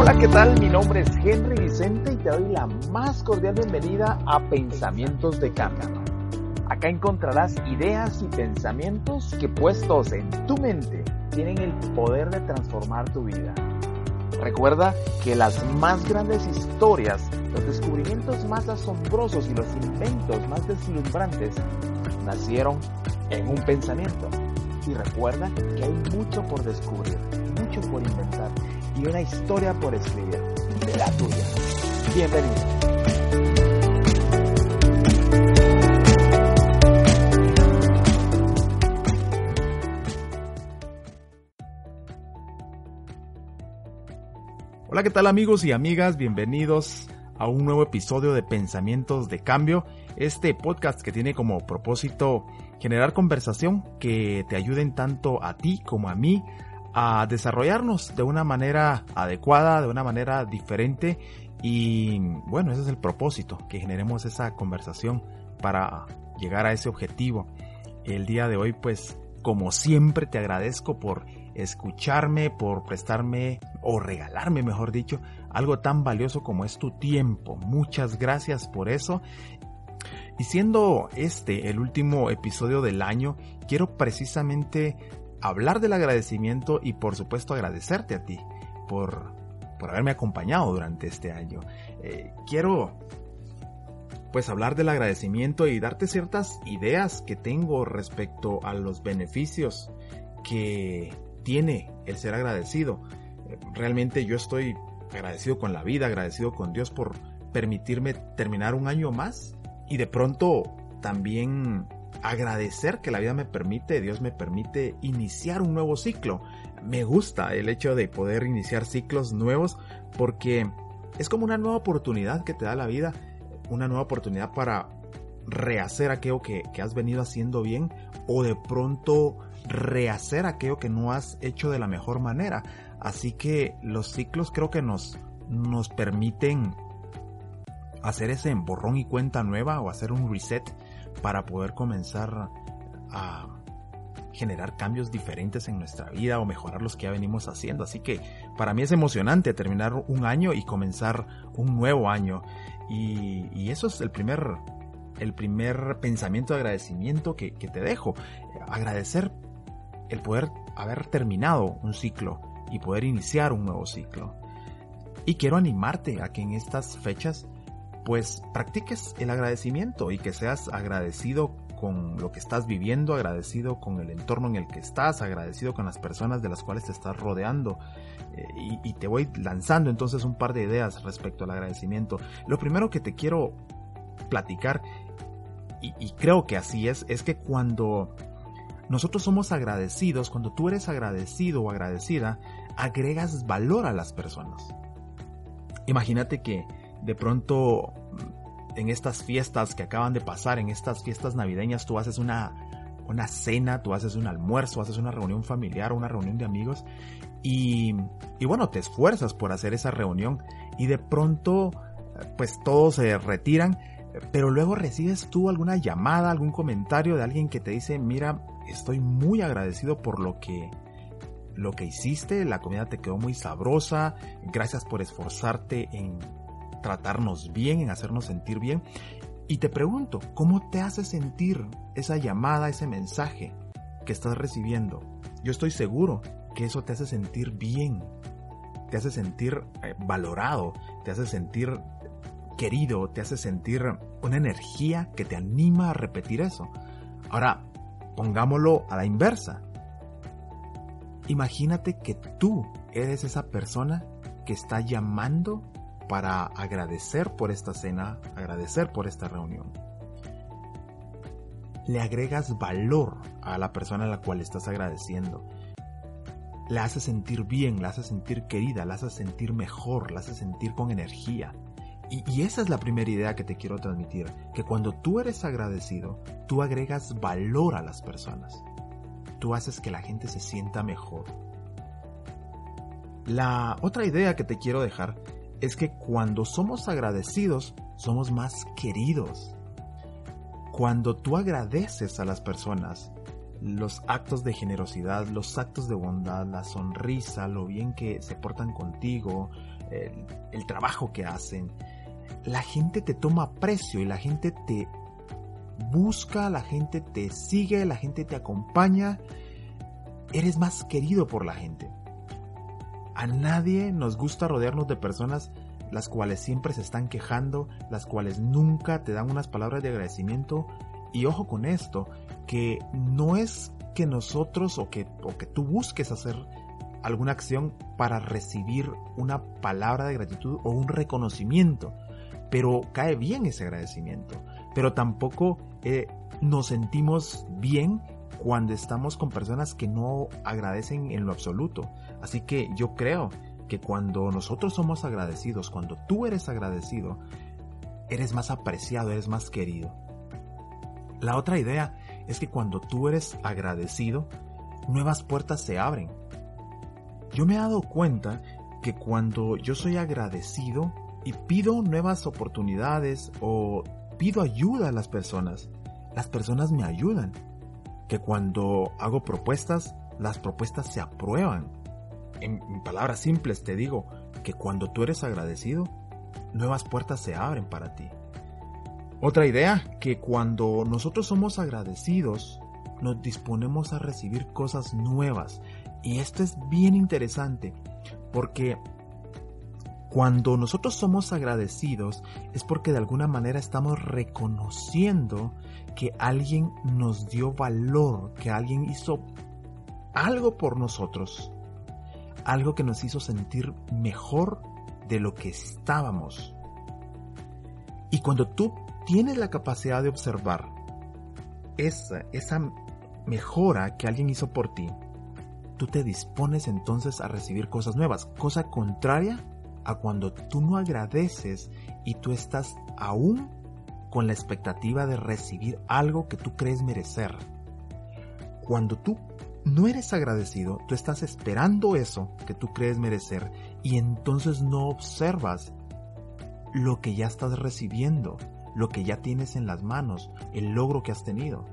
Hola, ¿qué tal? Mi nombre es Henry Vicente y te doy la más cordial bienvenida a Pensamientos de Cambio. Acá encontrarás ideas y pensamientos que puestos en tu mente tienen el poder de transformar tu vida. Recuerda que las más grandes historias, los descubrimientos más asombrosos y los inventos más deslumbrantes nacieron en un pensamiento. Y recuerda que hay mucho por descubrir, mucho por inventar y una historia por escribir, la tuya. Bienvenido. Hola, ¿qué tal amigos y amigas? Bienvenidos a un nuevo episodio de Pensamientos de Cambio, este podcast que tiene como propósito generar conversación que te ayuden tanto a ti como a mí a desarrollarnos de una manera adecuada, de una manera diferente y bueno, ese es el propósito, que generemos esa conversación para llegar a ese objetivo. El día de hoy pues como siempre te agradezco por escucharme, por prestarme o regalarme, mejor dicho, algo tan valioso como es tu tiempo. Muchas gracias por eso. Y siendo este el último episodio del año, quiero precisamente hablar del agradecimiento y por supuesto agradecerte a ti por, por haberme acompañado durante este año. Eh, quiero pues hablar del agradecimiento y darte ciertas ideas que tengo respecto a los beneficios que tiene el ser agradecido. Realmente yo estoy agradecido con la vida, agradecido con Dios por permitirme terminar un año más y de pronto también agradecer que la vida me permite, Dios me permite iniciar un nuevo ciclo. Me gusta el hecho de poder iniciar ciclos nuevos porque es como una nueva oportunidad que te da la vida, una nueva oportunidad para rehacer aquello que, has venido haciendo bien o de pronto rehacer aquello que no has hecho de la mejor manera. Así que los ciclos creo que nos, nos permiten hacer ese borrón y cuenta nueva o hacer un reset para poder comenzar a generar cambios diferentes en nuestra vida o mejorar los que ya venimos haciendo. Así que para mí es emocionante terminar un año y comenzar un nuevo año. Y, y eso es el primer, el primer pensamiento de agradecimiento que, que te dejo. Agradecer el poder haber terminado un ciclo y poder iniciar un nuevo ciclo. Y quiero animarte a que en estas fechas pues practiques el agradecimiento y que seas agradecido con lo que estás viviendo, agradecido con el entorno en el que estás, agradecido con las personas de las cuales te estás rodeando. Eh, y, te voy lanzando entonces un par de ideas respecto al agradecimiento. Lo primero que te quiero platicar, y, y creo que así es, es que cuando nosotros somos agradecidos, cuando tú eres agradecido o agradecida, agregas valor a las personas. Imagínate que de pronto en estas fiestas que acaban de pasar, en estas fiestas navideñas, tú haces una, una cena, tú haces un almuerzo, haces una reunión familiar, una reunión de amigos y, y bueno, te esfuerzas por hacer esa reunión y de pronto pues todos se retiran, pero luego recibes tú alguna llamada, algún comentario de alguien que te dice, mira, estoy muy agradecido por lo que lo que hiciste, la comida te quedó muy sabrosa, gracias por esforzarte en tratarnos bien, en hacernos sentir bien. Y te pregunto, ¿cómo te hace sentir esa llamada, ese mensaje que estás recibiendo? Yo estoy seguro que eso te hace sentir bien, te hace sentir eh, valorado, te hace sentir querido, te hace sentir una energía que te anima a repetir eso. Ahora, Pongámoslo a la inversa. Imagínate que tú eres esa persona que está llamando para agradecer por esta cena, agradecer por esta reunión. Le agregas valor a la persona a la cual estás agradeciendo. La haces sentir bien, la haces sentir querida, la haces sentir mejor, la haces sentir con energía. Y, esa es la primera idea que te quiero transmitir, que cuando tú eres agradecido, tú agregas valor a las personas. Tú haces que la gente se sienta mejor. La otra idea que te quiero dejar es que cuando somos agradecidos, somos más queridos. Cuando tú agradeces a las personas, los actos de generosidad, los actos de bondad, la sonrisa, lo bien que se portan contigo, el, trabajo que hacen, la gente te toma precio y la gente te busca, la gente te sigue, la gente te acompaña, eres más querido por la gente. A nadie nos gusta rodearnos de personas las cuales siempre se están quejando, las cuales nunca te dan unas palabras de agradecimiento. Y ojo con esto, que no es que nosotros o que, o que tú busques hacer alguna acción para recibir una palabra de gratitud o un reconocimiento. Pero cae bien ese agradecimiento. Pero tampoco eh, nos sentimos bien cuando estamos con personas que no agradecen en lo absoluto. Así que yo creo que cuando nosotros somos agradecidos, cuando tú eres agradecido, eres más apreciado, eres más querido. La otra idea es que cuando tú eres agradecido, nuevas puertas se abren. Yo me he dado cuenta que cuando yo soy agradecido y pido nuevas oportunidades o pido ayuda a las personas, las personas me ayudan. Que cuando hago propuestas, las propuestas se aprueban. En, palabras simples te digo que cuando tú eres agradecido, nuevas puertas se abren para ti. Otra idea, que cuando nosotros somos agradecidos, nos disponemos a recibir cosas nuevas. Y esto es bien interesante, porque cuando nosotros somos agradecidos es porque de alguna manera estamos reconociendo que alguien nos dio valor, que alguien hizo algo por nosotros, algo que nos hizo sentir mejor de lo que estábamos. Y cuando tú tienes la capacidad de observar esa, esa mejora que alguien hizo por ti, tú te dispones entonces a recibir cosas nuevas, cosa contraria a cuando tú no agradeces y tú estás aún con la expectativa de recibir algo que tú crees merecer. Cuando tú no eres agradecido, tú estás esperando eso que tú crees merecer y entonces no observas lo que ya estás recibiendo, lo que ya tienes en las manos, el logro que has tenido.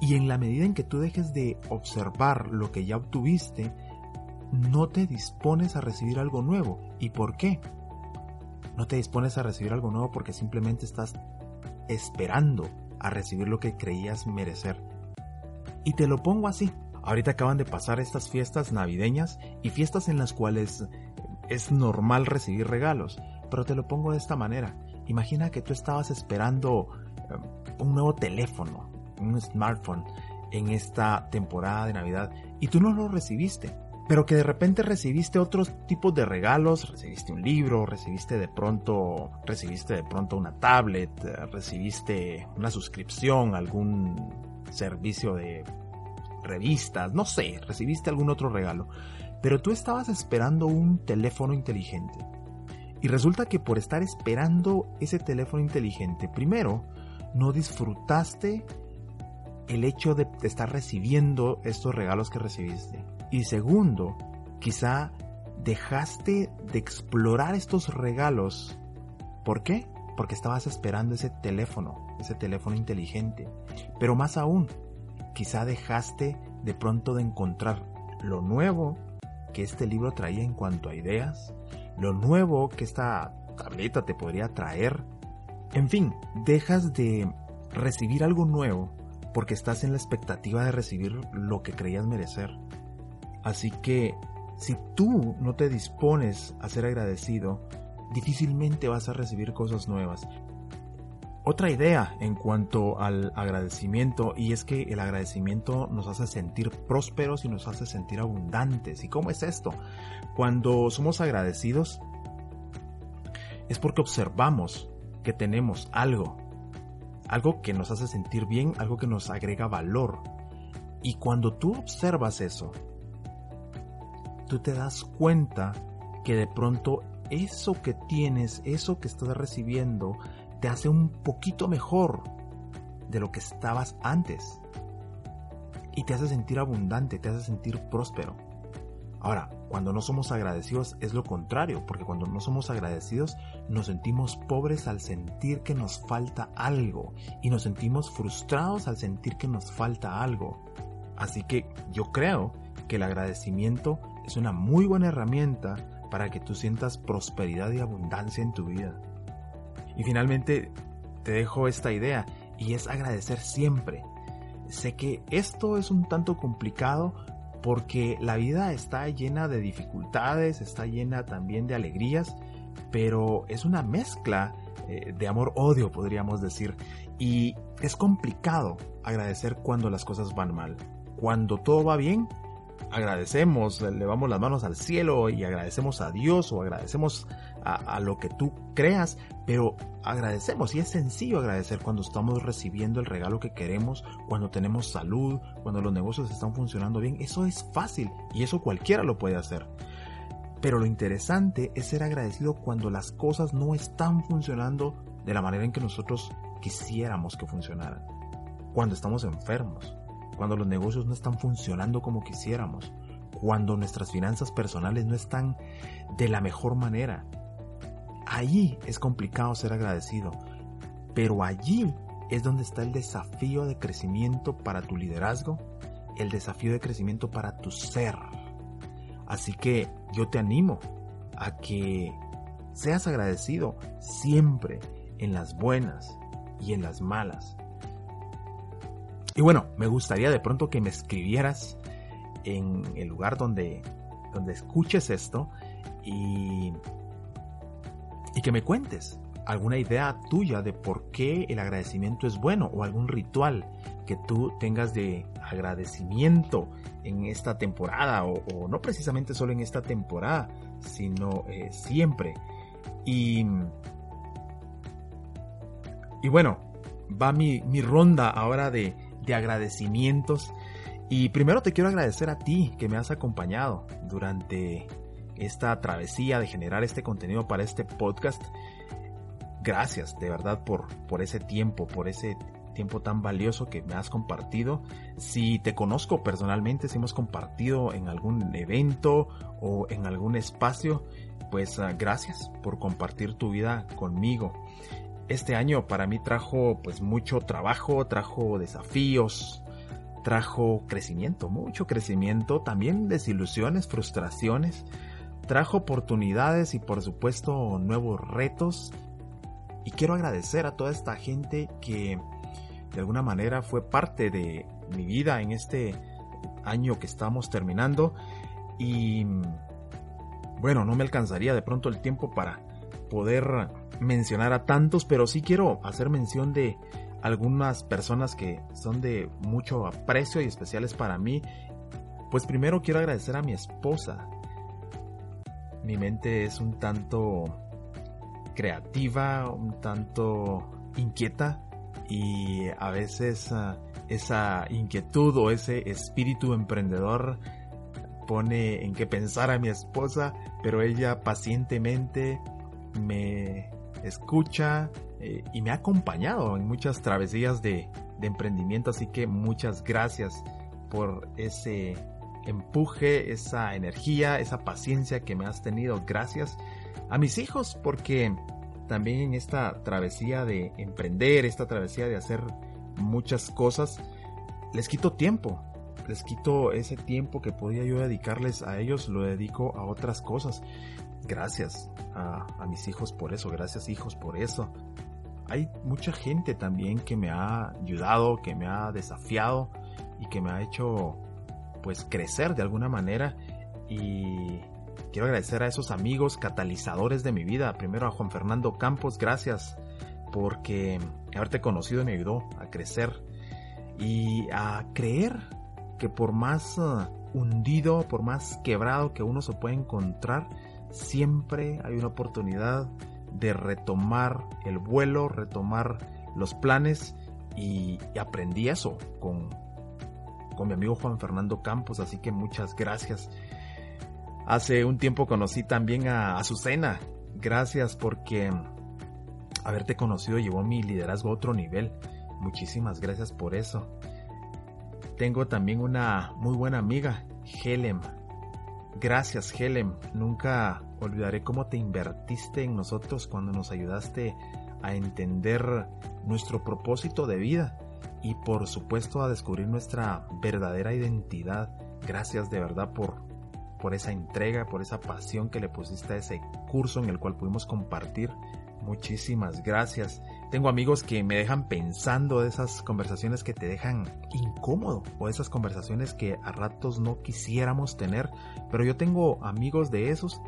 Y en la medida en que tú dejes de observar lo que ya obtuviste, no te dispones a recibir algo nuevo. ¿Y por qué? No te dispones a recibir algo nuevo porque simplemente estás esperando a recibir lo que creías merecer. Y te lo pongo así. Ahorita acaban de pasar estas fiestas navideñas y fiestas en las cuales es normal recibir regalos. Pero te lo pongo de esta manera. Imagina que tú estabas esperando eh, un nuevo teléfono, un smartphone en esta temporada de Navidad y tú no lo recibiste pero que de repente recibiste otros tipos de regalos, recibiste un libro, recibiste de pronto, recibiste de pronto una tablet, recibiste una suscripción, algún servicio de revistas, no sé, recibiste algún otro regalo, pero tú estabas esperando un teléfono inteligente. Y resulta que por estar esperando ese teléfono inteligente, primero, no disfrutaste el hecho de estar recibiendo estos regalos que recibiste. Y segundo, quizá dejaste de explorar estos regalos. ¿Por qué? Porque estabas esperando ese teléfono, ese teléfono inteligente. Pero más aún, quizá dejaste de pronto de encontrar lo nuevo que este libro traía en cuanto a ideas, lo nuevo que esta tableta te podría traer. En fin, dejas de recibir algo nuevo porque estás en la expectativa de recibir lo que creías merecer. Así que si tú no te dispones a ser agradecido, difícilmente vas a recibir cosas nuevas. Otra idea en cuanto al agradecimiento y es que el agradecimiento nos hace sentir prósperos y nos hace sentir abundantes. ¿Y cómo es esto? Cuando somos agradecidos es porque observamos que tenemos algo, algo que nos hace sentir bien, algo que nos agrega valor. Y cuando tú observas eso, tú te das cuenta que de pronto eso que tienes, eso que estás recibiendo, te hace un poquito mejor de lo que estabas antes. Y te hace sentir abundante, te hace sentir próspero. Ahora, cuando no somos agradecidos es lo contrario, porque cuando no somos agradecidos nos sentimos pobres al sentir que nos falta algo y nos sentimos frustrados al sentir que nos falta algo. Así que yo creo que el agradecimiento es una muy buena herramienta para que tú sientas prosperidad y abundancia en tu vida. Y finalmente te dejo esta idea y es agradecer siempre. Sé que esto es un tanto complicado porque la vida está llena de dificultades, está llena también de alegrías, pero es una mezcla eh, de amor-odio, podríamos decir. Y es complicado agradecer cuando las cosas van mal. Cuando todo va bien, agradecemos, levamos las manos al cielo y agradecemos a Dios o agradecemos a, lo que tú creas, pero agradecemos y es sencillo agradecer cuando estamos recibiendo el regalo que queremos, cuando tenemos salud, cuando los negocios están funcionando bien, eso es fácil y eso cualquiera lo puede hacer. Pero lo interesante es ser agradecido cuando las cosas no están funcionando de la manera en que nosotros quisiéramos que funcionaran. Cuando estamos enfermos, cuando los negocios no están funcionando como quisiéramos, cuando nuestras finanzas personales no están de la mejor manera. Allí es complicado ser agradecido, pero allí es donde está el desafío de crecimiento para tu liderazgo, el desafío de crecimiento para tu ser. Así que yo te animo a que seas agradecido siempre en las buenas y en las malas. Y bueno, me gustaría de pronto que me escribieras en el lugar donde, donde escuches esto y, y que me cuentes alguna idea tuya de por qué el agradecimiento es bueno o algún ritual que tú tengas de agradecimiento en esta temporada o, no precisamente solo en esta temporada, sino eh, siempre. Y, y bueno, va mi, mi ronda ahora de, de agradecimientos. Y primero te quiero agradecer a ti que me has acompañado durante esta travesía de generar este contenido para este podcast. Gracias de verdad por, por ese tiempo, por ese tiempo tan valioso que me has compartido. Si te conozco personalmente, si hemos compartido en algún evento o en algún espacio, pues ah, gracias por compartir tu vida conmigo. Este año para mí trajo pues mucho trabajo, trajo desafíos, trajo crecimiento, mucho crecimiento, también desilusiones, frustraciones, trajo oportunidades y por supuesto nuevos retos. Y quiero agradecer a toda esta gente que de alguna manera fue parte de mi vida en este año que estamos terminando y bueno, no me alcanzaría de pronto el tiempo para poder mencionar a tantos, pero sí quiero hacer mención de algunas personas que son de mucho aprecio y especiales para mí. Pues primero quiero agradecer a mi esposa. Mi mente es un tanto creativa, un tanto inquieta y a veces ah, esa inquietud o ese espíritu emprendedor pone en que pensar a mi esposa, pero ella pacientemente me escucha eh, y me ha acompañado en muchas travesías de, de emprendimiento, así que muchas gracias por ese empuje, esa energía, esa paciencia que me has tenido. Gracias a mis hijos porque también en esta travesía de emprender, esta travesía de hacer muchas cosas, les quito tiempo. Les quito ese tiempo que podía yo dedicarles a ellos, lo dedico a otras cosas. Gracias a, mis hijos por eso, gracias hijos por eso. Hay mucha gente también que me ha ayudado, que me ha desafiado y que me ha hecho pues crecer de alguna manera y Quiero agradecer a esos amigos catalizadores de mi vida. Primero a Juan Fernando Campos, gracias porque haberte conocido me ayudó a crecer y a creer que por más uh, hundido, por más quebrado que uno se pueda encontrar, siempre hay una oportunidad de retomar el vuelo, retomar los planes y, aprendí eso con, con mi amigo Juan Fernando Campos, así que muchas gracias. Hace un tiempo conocí también a Azucena. Gracias porque haberte conocido llevó mi liderazgo a otro nivel. Muchísimas gracias por eso. Tengo también una muy buena amiga, Helen. Gracias, Helen. Nunca olvidaré cómo te invertiste en nosotros cuando nos ayudaste a entender nuestro propósito de vida y por supuesto a descubrir nuestra verdadera identidad. Gracias de verdad por por esa entrega, por esa pasión que le pusiste a ese curso en el cual pudimos compartir. Muchísimas gracias. Tengo amigos que me dejan pensando de esas conversaciones que te dejan incómodo o esas conversaciones que a ratos no quisiéramos tener, pero yo tengo amigos de esos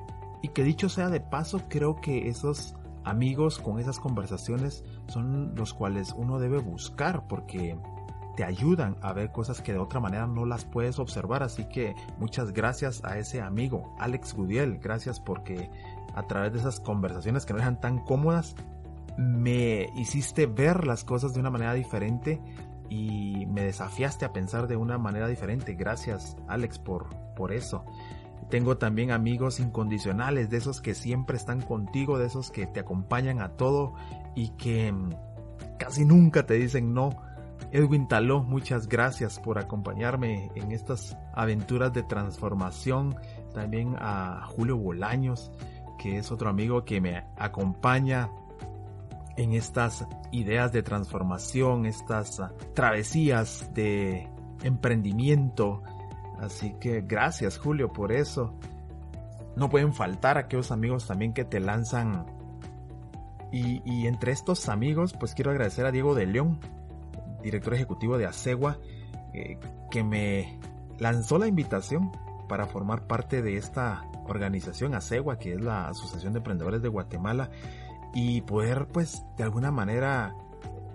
y que dicho sea de paso, creo que esos amigos con esas conversaciones son los cuales uno debe buscar porque te ayudan a ver cosas que de otra manera no las puedes observar. Así que muchas gracias a ese amigo, Alex Gudiel. Gracias porque a través de esas conversaciones que no eran tan cómodas, me hiciste ver las cosas de una manera diferente y me desafiaste a pensar de una manera diferente. Gracias, Alex, por, por eso. Tengo también amigos incondicionales, de esos que siempre están contigo, de esos que te acompañan a todo y que mm, casi nunca te dicen no. Edwin Taló, muchas gracias por acompañarme en estas aventuras de transformación. También a Julio Bolaños, que es otro amigo que me acompaña en estas ideas de transformación, estas travesías de emprendimiento. Así que gracias Julio por eso. No pueden faltar aquellos amigos también que te lanzan. Y, entre estos amigos, pues quiero agradecer a Diego de León, director ejecutivo de Acegua, eh, que me lanzó la invitación para formar parte de esta organización Acegua, que es la Asociación de Emprendedores de Guatemala, y poder pues de alguna manera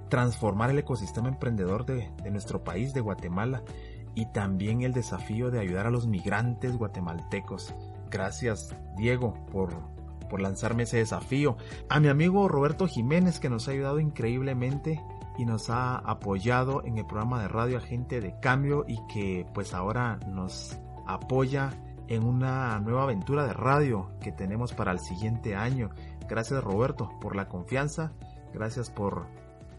transformar el ecosistema emprendedor de, de nuestro país, de Guatemala, y también el desafío de ayudar a los migrantes guatemaltecos. Gracias, Diego, por, por lanzarme ese desafío. A mi amigo Roberto Jiménez, que nos ha ayudado increíblemente y nos ha apoyado en el programa de radio Agente de Cambio y que pues ahora nos apoya en una nueva aventura de radio que tenemos para el siguiente año. Gracias Roberto por la confianza, gracias por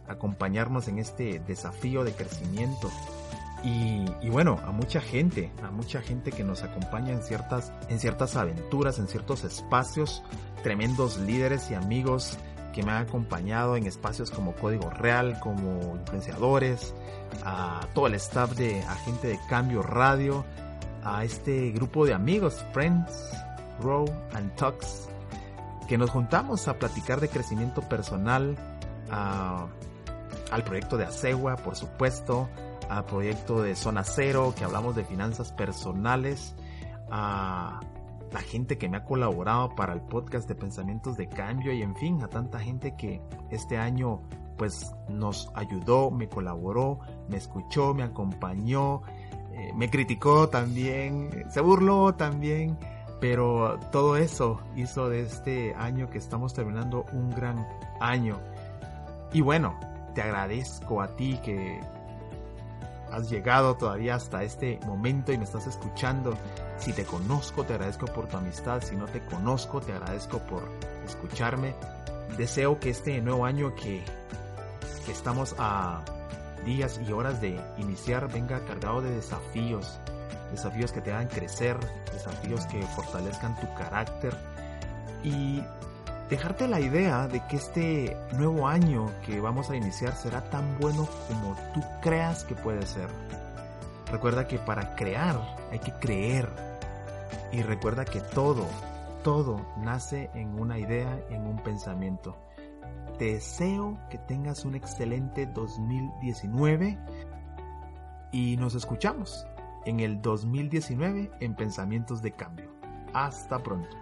acompañarnos en este desafío de crecimiento. Y, bueno, a mucha gente, a mucha gente que nos acompaña en ciertas, en ciertas aventuras, en ciertos espacios, tremendos líderes y amigos que me han acompañado en espacios como Código Real, como influenciadores, a todo el staff de Agente de Cambio Radio, a este grupo de amigos, Friends, Grow and Talks, que nos juntamos a platicar de crecimiento personal, al proyecto de Acegua, por supuesto, al proyecto de Zona Cero, que hablamos de finanzas personales, a la gente que me ha colaborado para el podcast de pensamientos de cambio y en fin, a tanta gente que este año pues nos ayudó, me colaboró, me escuchó, me acompañó, eh, me criticó también, se burló también, pero todo eso hizo de este año que estamos terminando un gran año. Y bueno, te agradezco a ti que has llegado todavía hasta este momento y me estás escuchando. Si te conozco, te agradezco por tu amistad. Si no te conozco, te agradezco por escucharme. Deseo que este nuevo año que, que estamos a días y horas de iniciar venga cargado de desafíos, desafíos que te hagan crecer, desafíos que fortalezcan tu carácter y dejarte la idea de que este nuevo año que vamos a iniciar será tan bueno como tú creas que puede ser. Recuerda que para crear hay que creer y recuerda que todo, todo nace en una idea, en un pensamiento deseo que tengas un excelente 2019 y nos escuchamos en el 2019 en Pensamientos de Cambio. Hasta pronto.